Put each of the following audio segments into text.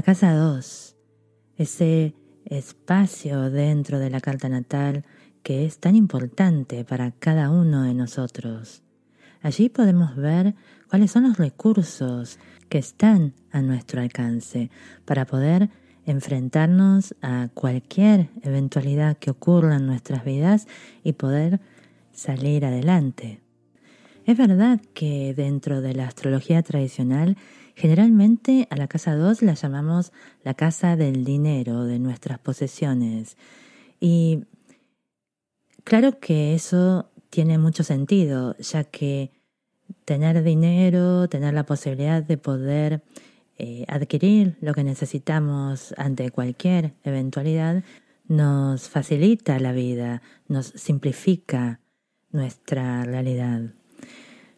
La casa 2, ese espacio dentro de la carta natal que es tan importante para cada uno de nosotros. Allí podemos ver cuáles son los recursos que están a nuestro alcance para poder enfrentarnos a cualquier eventualidad que ocurra en nuestras vidas y poder salir adelante. Es verdad que dentro de la astrología tradicional generalmente a la casa 2 la llamamos la casa del dinero, de nuestras posesiones. Y claro que eso tiene mucho sentido, ya que tener dinero, tener la posibilidad de poder eh, adquirir lo que necesitamos ante cualquier eventualidad, nos facilita la vida, nos simplifica nuestra realidad.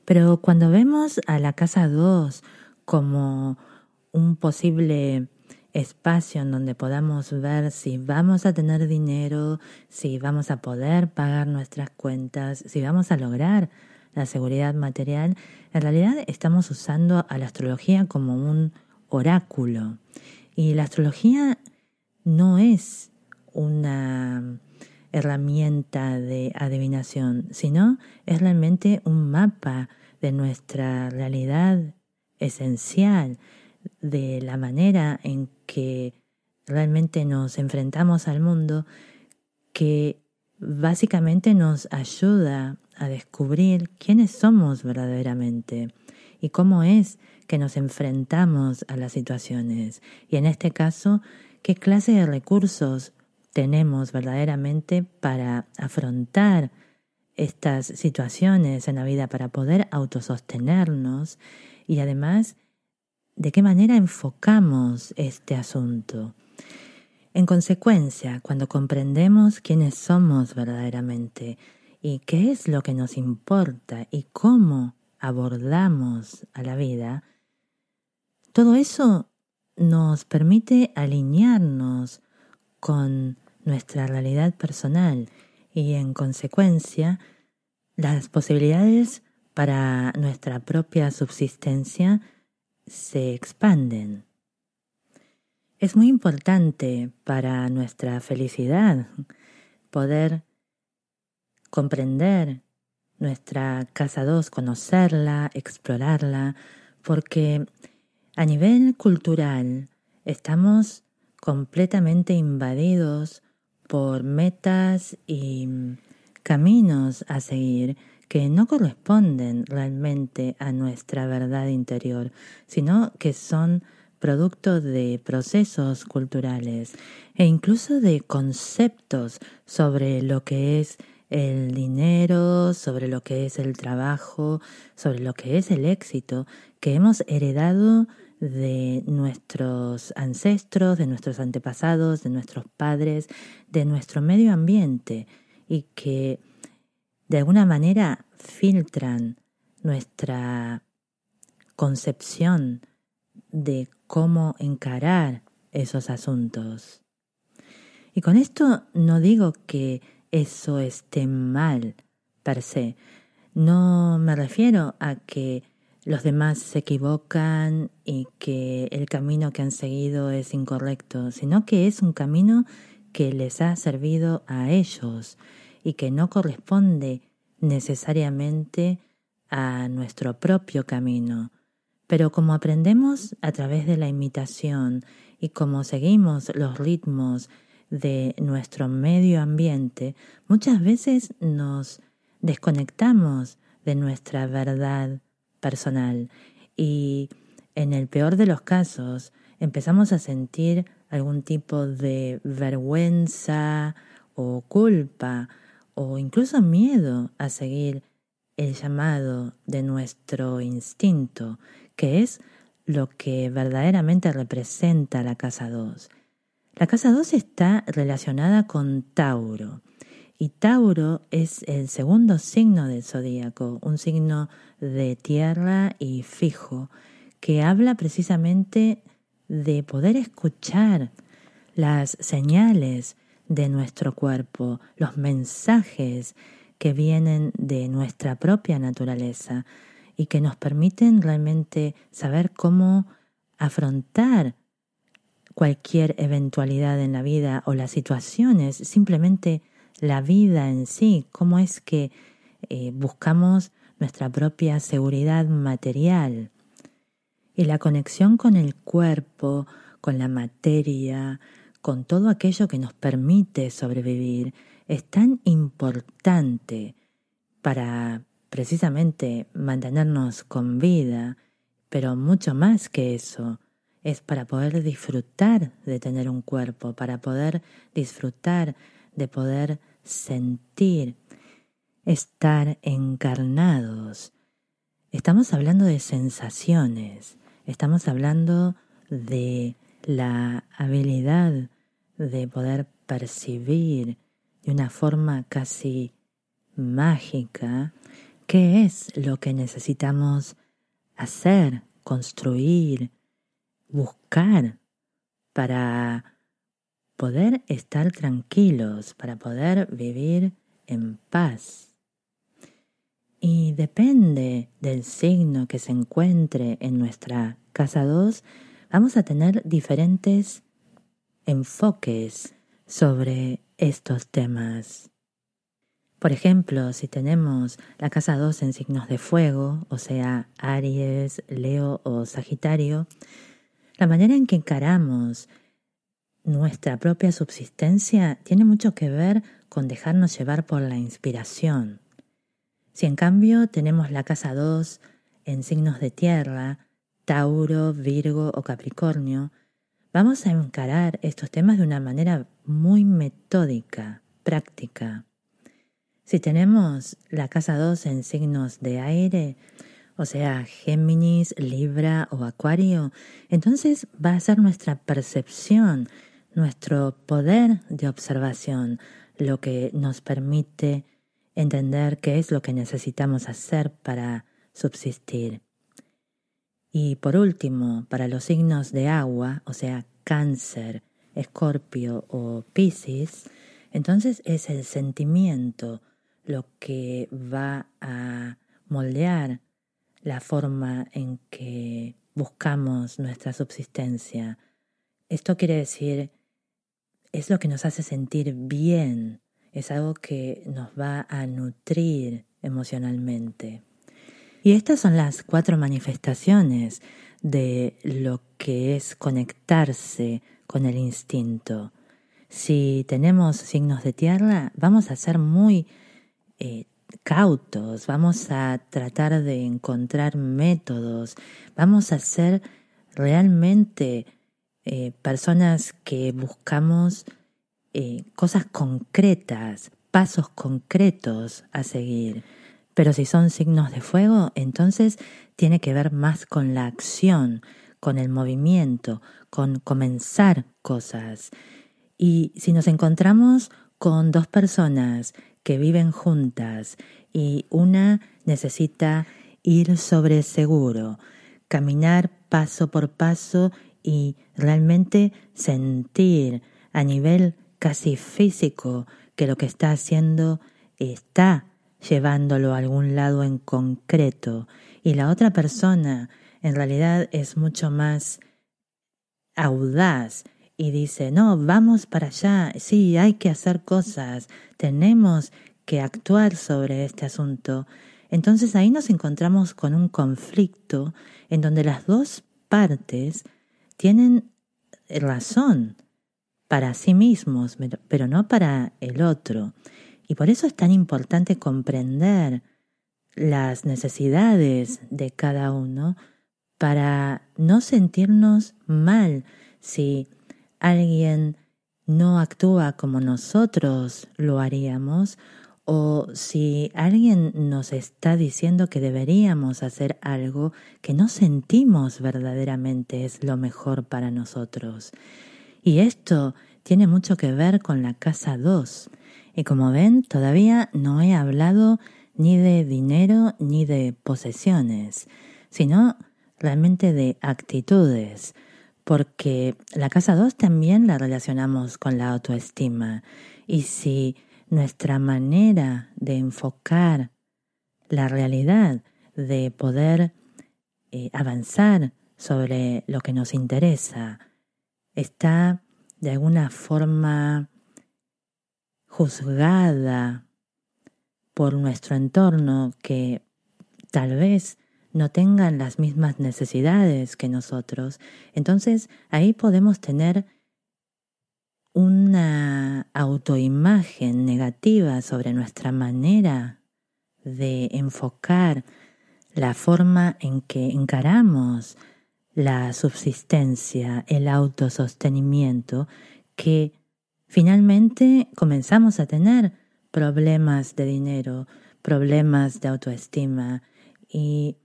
Pero cuando vemos a la casa 2 como un posible espacio en donde podamos ver si vamos a tener dinero, si vamos a poder pagar nuestras cuentas, si vamos a lograr la seguridad material, en realidad estamos usando a la astrología como un oráculo. Y la astrología no es una herramienta de adivinación, sino es realmente un mapa de nuestra realidad esencial, de la manera en que realmente nos enfrentamos al mundo, que básicamente nos ayuda a descubrir quiénes somos verdaderamente y cómo es que nos enfrentamos a las situaciones. Y en este caso qué clase de recursos tenemos verdaderamente para afrontar estas situaciones en la vida, para poder autosostenernos y además de qué manera enfocamos este asunto. En consecuencia, cuando comprendemos quiénes somos verdaderamente y qué es lo que nos importa y cómo abordamos a la vida, todo eso nos permite alinearnos con nuestra realidad personal y en consecuencia las posibilidades para nuestra propia subsistencia se expanden. Es muy importante para nuestra felicidad poder comprender nuestra casa 2, conocerla, explorarla, porque a nivel cultural estamos completamente invadidos por metas y caminos a seguir que no corresponden realmente a nuestra verdad interior, sino que son producto de procesos culturales e incluso de conceptos sobre lo que es el dinero, sobre lo que es el trabajo, sobre lo que es el éxito que hemos heredado de nuestros ancestros, de nuestros antepasados, de nuestros padres, de nuestro medio ambiente y que de alguna manera filtran nuestra concepción de cómo encarar esos asuntos. Y con esto no digo que eso esté mal per se, no me refiero a que los demás se equivocan y que el camino que han seguido es incorrecto, sino que es un camino que les ha servido a ellos y que no corresponde necesariamente a nuestro propio camino. Pero como aprendemos a través de la imitación y como seguimos los ritmos de nuestro medio ambiente, muchas veces nos desconectamos de nuestra verdad personal y en el peor de los casos empezamos a sentir algún tipo de vergüenza o culpa o incluso miedo a seguir el llamado de nuestro instinto, que es lo que verdaderamente representa la casa 2. La casa 2 está relacionada con Tauro, y Tauro es el segundo signo del zodíaco, un signo de tierra y fijo, que habla precisamente de poder escuchar las señales de nuestro cuerpo, los mensajes que vienen de nuestra propia naturaleza y que nos permiten realmente saber cómo afrontar cualquier eventualidad en la vida o las situaciones, simplemente la vida en sí, cómo es que eh, buscamos nuestra propia seguridad material. Y la conexión con el cuerpo, con la materia, con todo aquello que nos permite sobrevivir, es tan importante para precisamente mantenernos con vida, pero mucho más que eso, es para poder disfrutar de tener un cuerpo, para poder disfrutar de poder sentir, estar encarnados. Estamos hablando de sensaciones, estamos hablando de la habilidad de poder percibir de una forma casi mágica qué es lo que necesitamos hacer, construir, buscar para poder estar tranquilos, para poder vivir en paz. Y depende del signo que se encuentre en nuestra casa 2, vamos a tener diferentes enfoques sobre estos temas. Por ejemplo, si tenemos la casa 2 en signos de fuego, o sea, Aries, Leo o Sagitario, la manera en que encaramos nuestra propia subsistencia tiene mucho que ver con dejarnos llevar por la inspiración. Si en cambio tenemos la casa 2 en signos de tierra, Tauro, Virgo o Capricornio, vamos a encarar estos temas de una manera muy metódica, práctica. Si tenemos la casa 2 en signos de aire, o sea, Géminis, Libra o Acuario, entonces va a ser nuestra percepción, nuestro poder de observación, lo que nos permite entender qué es lo que necesitamos hacer para subsistir. Y por último, para los signos de agua, o sea, Cáncer, Escorpio o Piscis, entonces es el sentimiento, lo que va a moldear la forma en que buscamos nuestra subsistencia. Esto quiere decir, es lo que nos hace sentir bien, es algo que nos va a nutrir emocionalmente. Y estas son las cuatro manifestaciones de lo que es conectarse con el instinto. Si tenemos signos de tierra, vamos a ser muy eh, cautos, vamos a tratar de encontrar métodos, vamos a ser realmente eh, personas que buscamos eh, cosas concretas, pasos concretos a seguir. Pero si son signos de fuego, entonces tiene que ver más con la acción, con el movimiento, con comenzar cosas. Y si nos encontramos con dos personas que viven juntas y una necesita ir sobre seguro, caminar paso por paso y realmente sentir a nivel casi físico que lo que está haciendo está llevándolo a algún lado en concreto y la otra persona en realidad es mucho más audaz y dice, no, vamos para allá, sí, hay que hacer cosas, tenemos que actuar sobre este asunto. Entonces ahí nos encontramos con un conflicto en donde las dos partes tienen razón para sí mismos, pero no para el otro. Y por eso es tan importante comprender las necesidades de cada uno para no sentirnos mal si alguien no actúa como nosotros lo haríamos o si alguien nos está diciendo que deberíamos hacer algo que no sentimos verdaderamente es lo mejor para nosotros. Y esto tiene mucho que ver con la casa 2. Y como ven, todavía no he hablado ni de dinero ni de posesiones, sino realmente de actitudes porque la casa 2 también la relacionamos con la autoestima. Y si nuestra manera de enfocar la realidad, de poder eh, avanzar sobre lo que nos interesa, está de alguna forma juzgada por nuestro entorno que tal vez no tengan las mismas necesidades que nosotros, entonces ahí podemos tener una autoimagen negativa sobre nuestra manera de enfocar la forma en que encaramos la subsistencia, el autosostenimiento, que finalmente comenzamos a tener problemas de dinero, problemas de autoestima y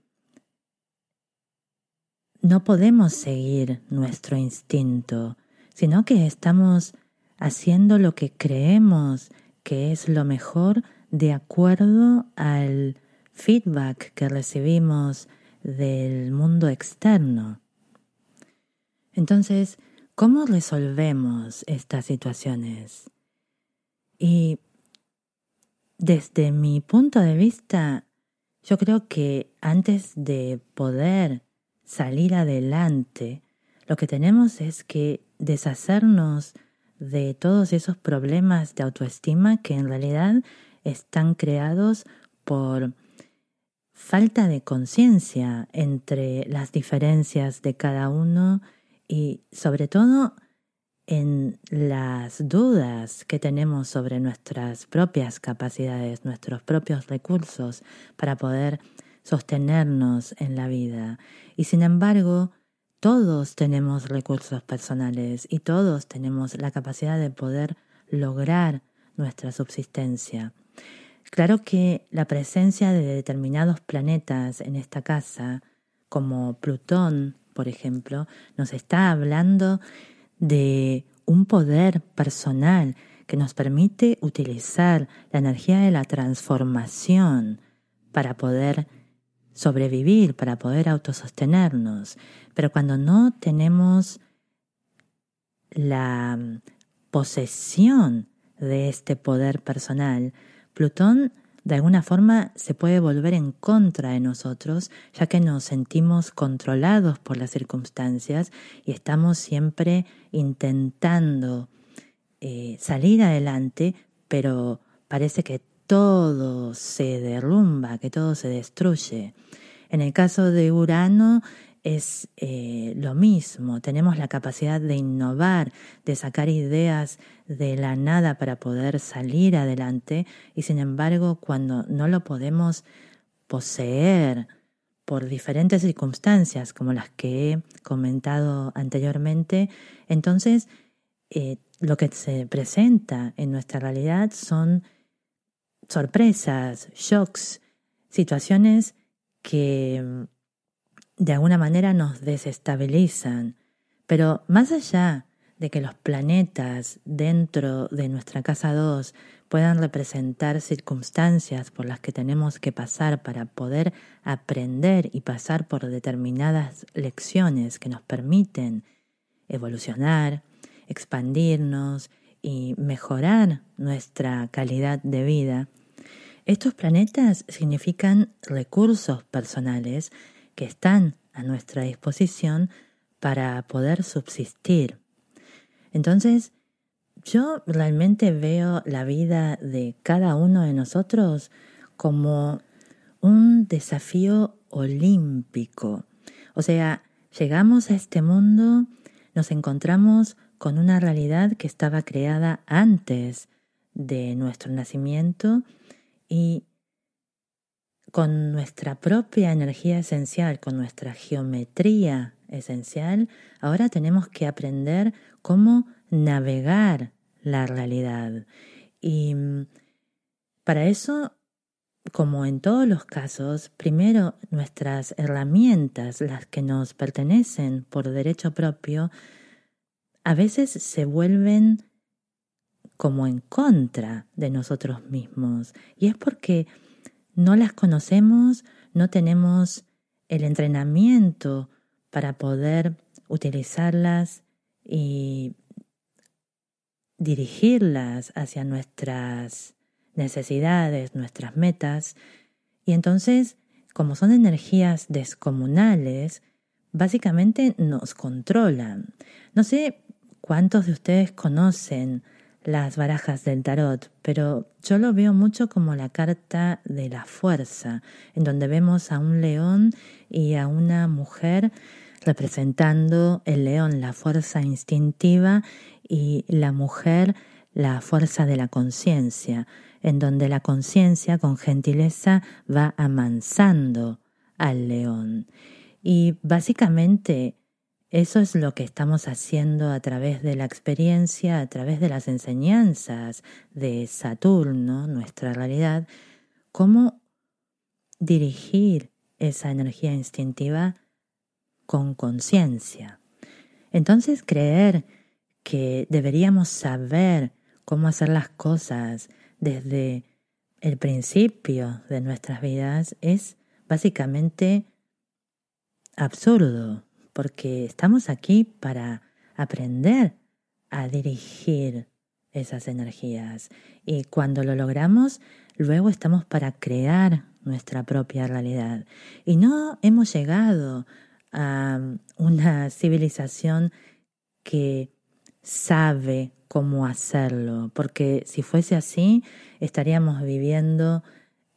no podemos seguir nuestro instinto, sino que estamos haciendo lo que creemos que es lo mejor de acuerdo al feedback que recibimos del mundo externo. Entonces, ¿cómo resolvemos estas situaciones? Y desde mi punto de vista, yo creo que antes de poder salir adelante, lo que tenemos es que deshacernos de todos esos problemas de autoestima que en realidad están creados por falta de conciencia entre las diferencias de cada uno y sobre todo en las dudas que tenemos sobre nuestras propias capacidades, nuestros propios recursos para poder sostenernos en la vida. Y sin embargo, todos tenemos recursos personales y todos tenemos la capacidad de poder lograr nuestra subsistencia. Claro que la presencia de determinados planetas en esta casa, como Plutón, por ejemplo, nos está hablando de un poder personal que nos permite utilizar la energía de la transformación para poder sobrevivir, para poder autosostenernos. Pero cuando no tenemos la posesión de este poder personal, Plutón de alguna forma se puede volver en contra de nosotros, ya que nos sentimos controlados por las circunstancias y estamos siempre intentando eh, salir adelante, pero parece que todo se derrumba, que todo se destruye. En el caso de Urano es eh, lo mismo, tenemos la capacidad de innovar, de sacar ideas de la nada para poder salir adelante y sin embargo cuando no lo podemos poseer por diferentes circunstancias como las que he comentado anteriormente, entonces eh, lo que se presenta en nuestra realidad son sorpresas, shocks, situaciones que de alguna manera nos desestabilizan. Pero más allá de que los planetas dentro de nuestra casa 2 puedan representar circunstancias por las que tenemos que pasar para poder aprender y pasar por determinadas lecciones que nos permiten evolucionar, expandirnos y mejorar nuestra calidad de vida, estos planetas significan recursos personales que están a nuestra disposición para poder subsistir. Entonces, yo realmente veo la vida de cada uno de nosotros como un desafío olímpico. O sea, llegamos a este mundo, nos encontramos con una realidad que estaba creada antes de nuestro nacimiento y con nuestra propia energía esencial, con nuestra geometría esencial, ahora tenemos que aprender cómo navegar la realidad. Y mm, para eso, como en todos los casos, primero nuestras herramientas, las que nos pertenecen por derecho propio, a veces se vuelven como en contra de nosotros mismos. Y es porque no las conocemos, no tenemos el entrenamiento para poder utilizarlas y dirigirlas hacia nuestras necesidades, nuestras metas. Y entonces, como son energías descomunales, básicamente nos controlan. No sé cuántos de ustedes conocen las barajas del tarot, pero yo lo veo mucho como la carta de la fuerza, en donde vemos a un león y a una mujer representando el león la fuerza instintiva y la mujer la fuerza de la conciencia, en donde la conciencia con gentileza va amansando al león. Y básicamente eso es lo que estamos haciendo a través de la experiencia, a través de las enseñanzas de Saturno, nuestra realidad, cómo dirigir esa energía instintiva con conciencia. Entonces creer que deberíamos saber cómo hacer las cosas desde el principio de nuestras vidas es básicamente absurdo porque estamos aquí para aprender a dirigir esas energías y cuando lo logramos, luego estamos para crear nuestra propia realidad. Y no hemos llegado a una civilización que sabe cómo hacerlo, porque si fuese así, estaríamos viviendo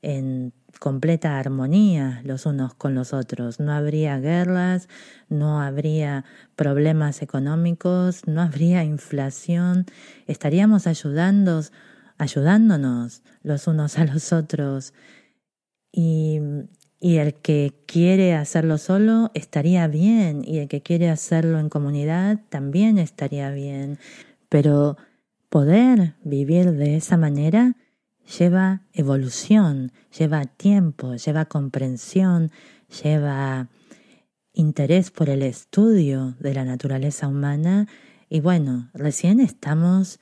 en completa armonía los unos con los otros. No habría guerras, no habría problemas económicos, no habría inflación. Estaríamos ayudándonos los unos a los otros. Y, y el que quiere hacerlo solo estaría bien y el que quiere hacerlo en comunidad también estaría bien. Pero poder vivir de esa manera lleva evolución, lleva tiempo, lleva comprensión, lleva interés por el estudio de la naturaleza humana y bueno, recién estamos,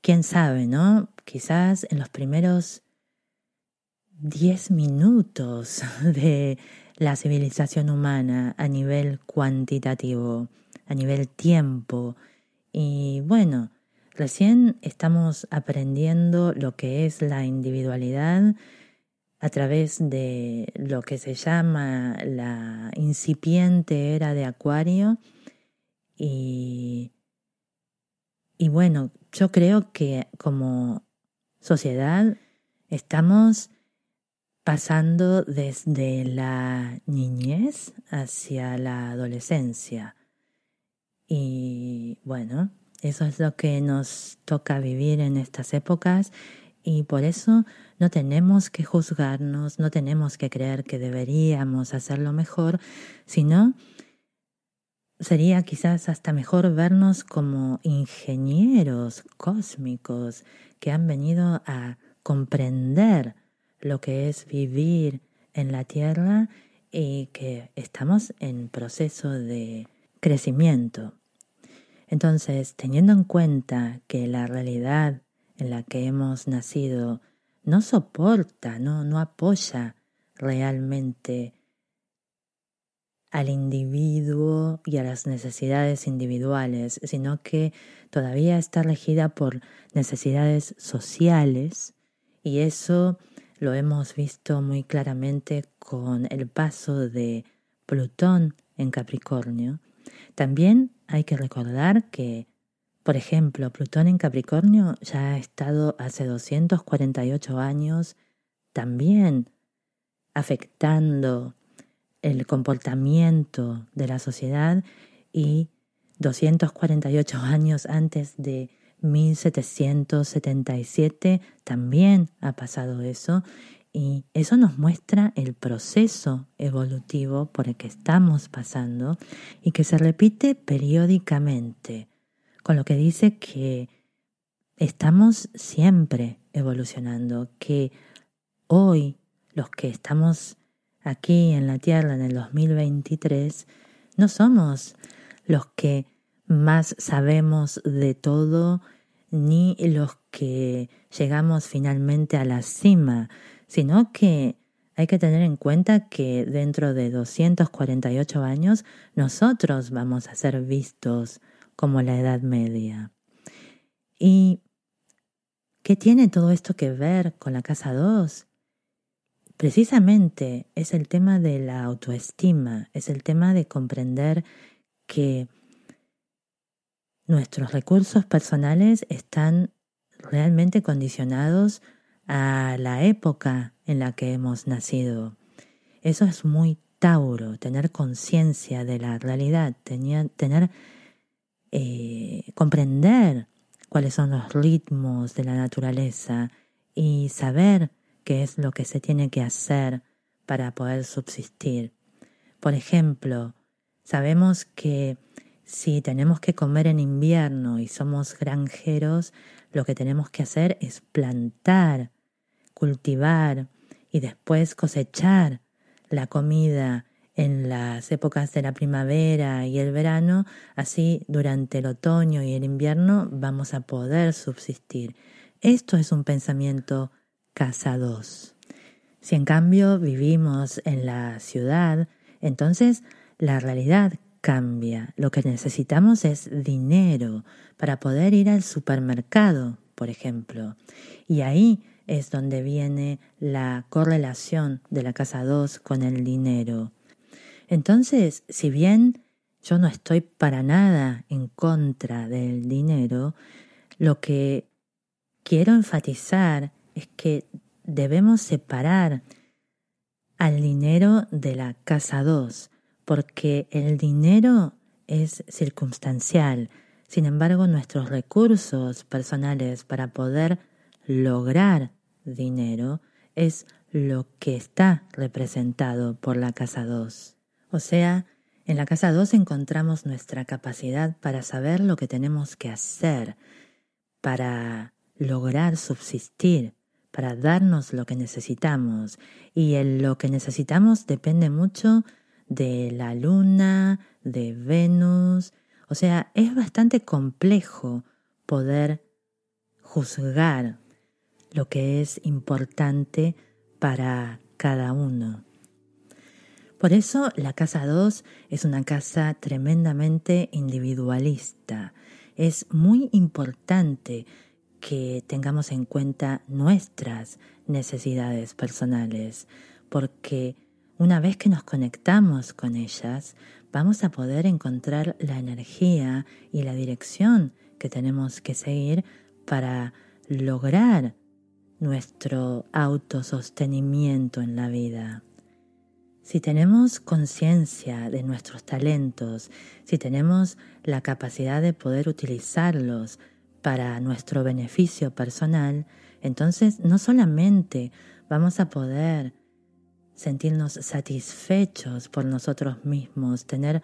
quién sabe, ¿no? Quizás en los primeros diez minutos de la civilización humana a nivel cuantitativo, a nivel tiempo. Y bueno, Recién estamos aprendiendo lo que es la individualidad a través de lo que se llama la incipiente era de Acuario y, y bueno, yo creo que como sociedad estamos pasando desde la niñez hacia la adolescencia. Y bueno, eso es lo que nos toca vivir en estas épocas y por eso no tenemos que juzgarnos, no tenemos que creer que deberíamos hacerlo mejor, sino sería quizás hasta mejor vernos como ingenieros cósmicos que han venido a comprender lo que es vivir en la Tierra y que estamos en proceso de crecimiento. Entonces, teniendo en cuenta que la realidad en la que hemos nacido no soporta, no, no apoya realmente al individuo y a las necesidades individuales, sino que todavía está regida por necesidades sociales y eso lo hemos visto muy claramente con el paso de Plutón en Capricornio. También hay que recordar que, por ejemplo, Plutón en Capricornio ya ha estado hace 248 años también afectando el comportamiento de la sociedad y 248 años antes de 1777 también ha pasado eso y eso nos muestra el proceso evolutivo por el que estamos pasando y que se repite periódicamente, con lo que dice que estamos siempre evolucionando, que hoy los que estamos aquí en la Tierra en el 2023 no somos los que más sabemos de todo ni los que llegamos finalmente a la cima, sino que hay que tener en cuenta que dentro de 248 años nosotros vamos a ser vistos como la Edad Media. ¿Y qué tiene todo esto que ver con la casa 2? Precisamente es el tema de la autoestima, es el tema de comprender que nuestros recursos personales están realmente condicionados a la época en la que hemos nacido. Eso es muy Tauro, tener conciencia de la realidad, tener, eh, comprender cuáles son los ritmos de la naturaleza y saber qué es lo que se tiene que hacer para poder subsistir. Por ejemplo, sabemos que si tenemos que comer en invierno y somos granjeros, lo que tenemos que hacer es plantar, cultivar y después cosechar la comida en las épocas de la primavera y el verano, así durante el otoño y el invierno vamos a poder subsistir. Esto es un pensamiento casa 2. Si en cambio vivimos en la ciudad, entonces la realidad cambia. Lo que necesitamos es dinero para poder ir al supermercado, por ejemplo. Y ahí es donde viene la correlación de la casa 2 con el dinero. Entonces, si bien yo no estoy para nada en contra del dinero, lo que quiero enfatizar es que debemos separar al dinero de la casa 2, porque el dinero es circunstancial. Sin embargo, nuestros recursos personales para poder lograr dinero es lo que está representado por la casa 2. O sea, en la casa 2 encontramos nuestra capacidad para saber lo que tenemos que hacer, para lograr subsistir, para darnos lo que necesitamos. Y el lo que necesitamos depende mucho de la luna, de Venus. O sea, es bastante complejo poder juzgar lo que es importante para cada uno. Por eso la casa 2 es una casa tremendamente individualista. Es muy importante que tengamos en cuenta nuestras necesidades personales, porque una vez que nos conectamos con ellas, vamos a poder encontrar la energía y la dirección que tenemos que seguir para lograr nuestro autosostenimiento en la vida. Si tenemos conciencia de nuestros talentos, si tenemos la capacidad de poder utilizarlos para nuestro beneficio personal, entonces no solamente vamos a poder sentirnos satisfechos por nosotros mismos, tener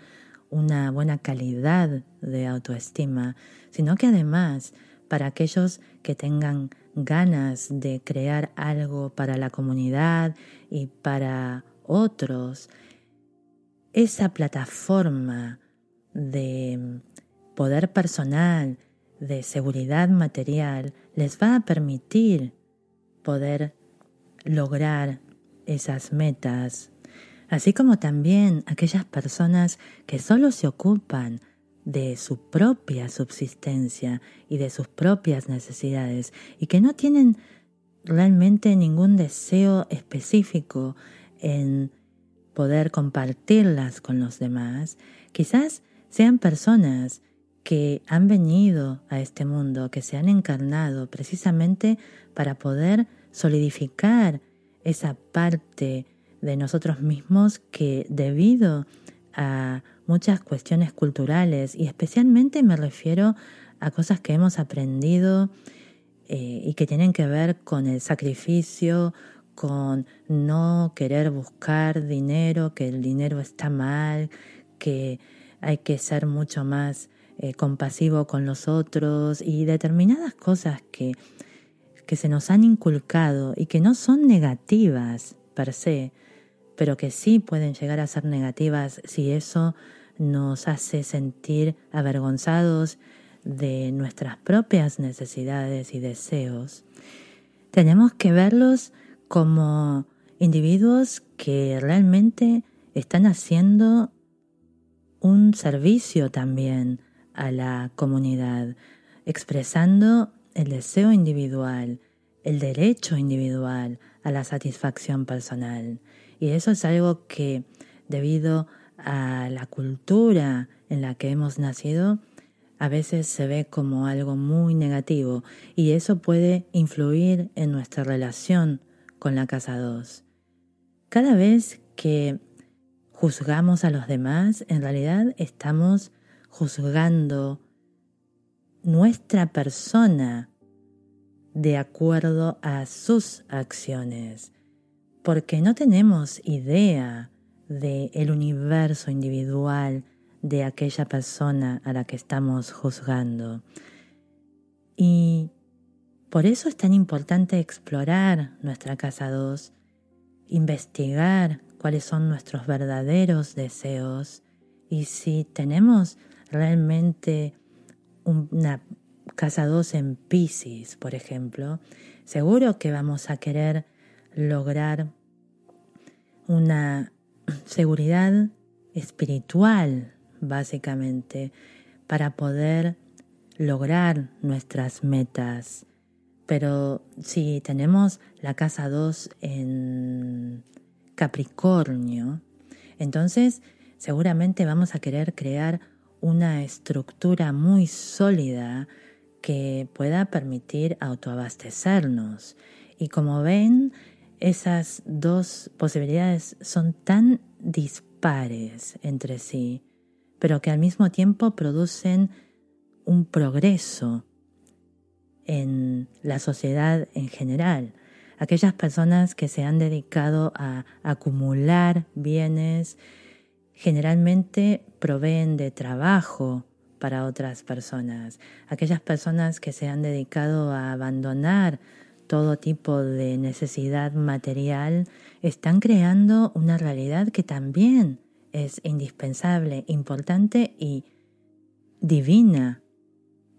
una buena calidad de autoestima, sino que además para aquellos que tengan ganas de crear algo para la comunidad y para otros, esa plataforma de poder personal, de seguridad material, les va a permitir poder lograr esas metas, así como también aquellas personas que solo se ocupan de su propia subsistencia y de sus propias necesidades y que no tienen realmente ningún deseo específico en poder compartirlas con los demás, quizás sean personas que han venido a este mundo, que se han encarnado precisamente para poder solidificar esa parte de nosotros mismos que debido a muchas cuestiones culturales y especialmente me refiero a cosas que hemos aprendido eh, y que tienen que ver con el sacrificio, con no querer buscar dinero, que el dinero está mal, que hay que ser mucho más eh, compasivo con los otros y determinadas cosas que, que se nos han inculcado y que no son negativas per se, pero que sí pueden llegar a ser negativas si eso nos hace sentir avergonzados de nuestras propias necesidades y deseos, tenemos que verlos como individuos que realmente están haciendo un servicio también a la comunidad, expresando el deseo individual, el derecho individual a la satisfacción personal. Y eso es algo que, debido a la cultura en la que hemos nacido, a veces se ve como algo muy negativo y eso puede influir en nuestra relación con la casa 2. Cada vez que juzgamos a los demás, en realidad estamos juzgando nuestra persona de acuerdo a sus acciones, porque no tenemos idea del el universo individual de aquella persona a la que estamos juzgando. Y por eso es tan importante explorar nuestra casa 2, investigar cuáles son nuestros verdaderos deseos y si tenemos realmente una casa 2 en Pisces, por ejemplo, seguro que vamos a querer lograr una seguridad espiritual básicamente, para poder lograr nuestras metas. Pero si tenemos la casa 2 en Capricornio, entonces seguramente vamos a querer crear una estructura muy sólida que pueda permitir autoabastecernos. Y como ven, esas dos posibilidades son tan dispares entre sí pero que al mismo tiempo producen un progreso en la sociedad en general. Aquellas personas que se han dedicado a acumular bienes generalmente proveen de trabajo para otras personas. Aquellas personas que se han dedicado a abandonar todo tipo de necesidad material están creando una realidad que también es indispensable, importante y divina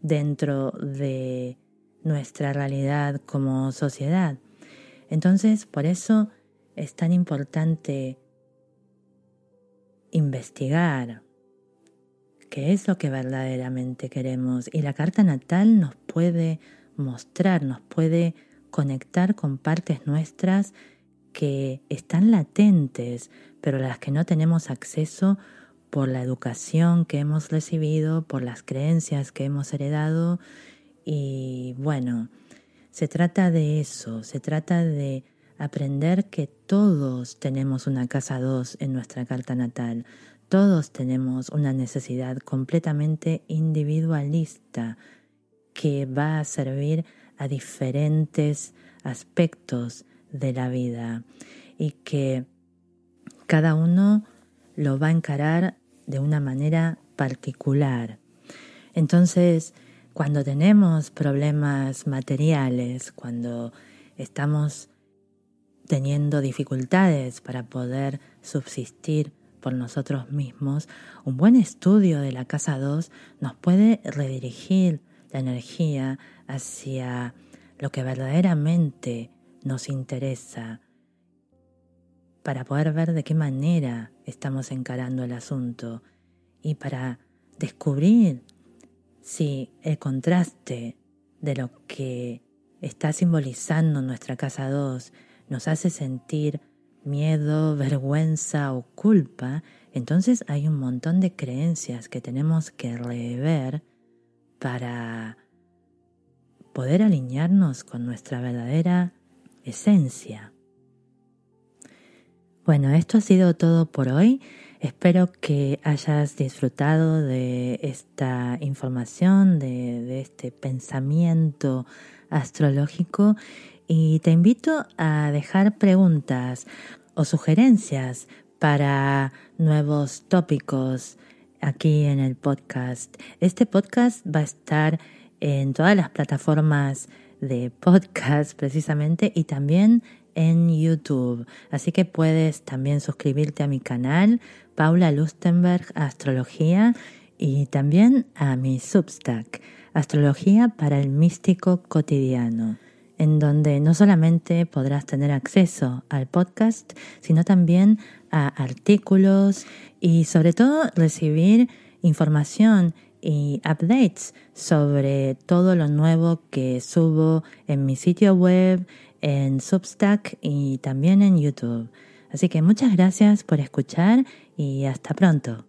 dentro de nuestra realidad como sociedad. Entonces, por eso es tan importante investigar qué es lo que verdaderamente queremos. Y la carta natal nos puede mostrar, nos puede conectar con partes nuestras que están latentes, pero las que no tenemos acceso por la educación que hemos recibido, por las creencias que hemos heredado. Y bueno, se trata de eso, se trata de aprender que todos tenemos una casa 2 en nuestra carta natal, todos tenemos una necesidad completamente individualista que va a servir a diferentes aspectos de la vida y que cada uno lo va a encarar de una manera particular. Entonces, cuando tenemos problemas materiales, cuando estamos teniendo dificultades para poder subsistir por nosotros mismos, un buen estudio de la casa 2 nos puede redirigir la energía hacia lo que verdaderamente nos interesa para poder ver de qué manera estamos encarando el asunto y para descubrir si el contraste de lo que está simbolizando nuestra casa 2 nos hace sentir miedo, vergüenza o culpa, entonces hay un montón de creencias que tenemos que rever para poder alinearnos con nuestra verdadera esencia. Bueno, esto ha sido todo por hoy. Espero que hayas disfrutado de esta información, de, este pensamiento astrológico y te invito a dejar preguntas o sugerencias para nuevos tópicos aquí en el podcast. Este podcast va a estar en todas las plataformas de podcast precisamente y también en YouTube. Así que puedes también suscribirte a mi canal, Paula Lustenberg Astrología, y también a mi Substack, Astrología para el Místico Cotidiano, en donde no solamente podrás tener acceso al podcast, sino también a artículos y sobre todo recibir información y updates sobre todo lo nuevo que subo en mi sitio web, en Substack y también en YouTube. Así que muchas gracias por escuchar y hasta pronto.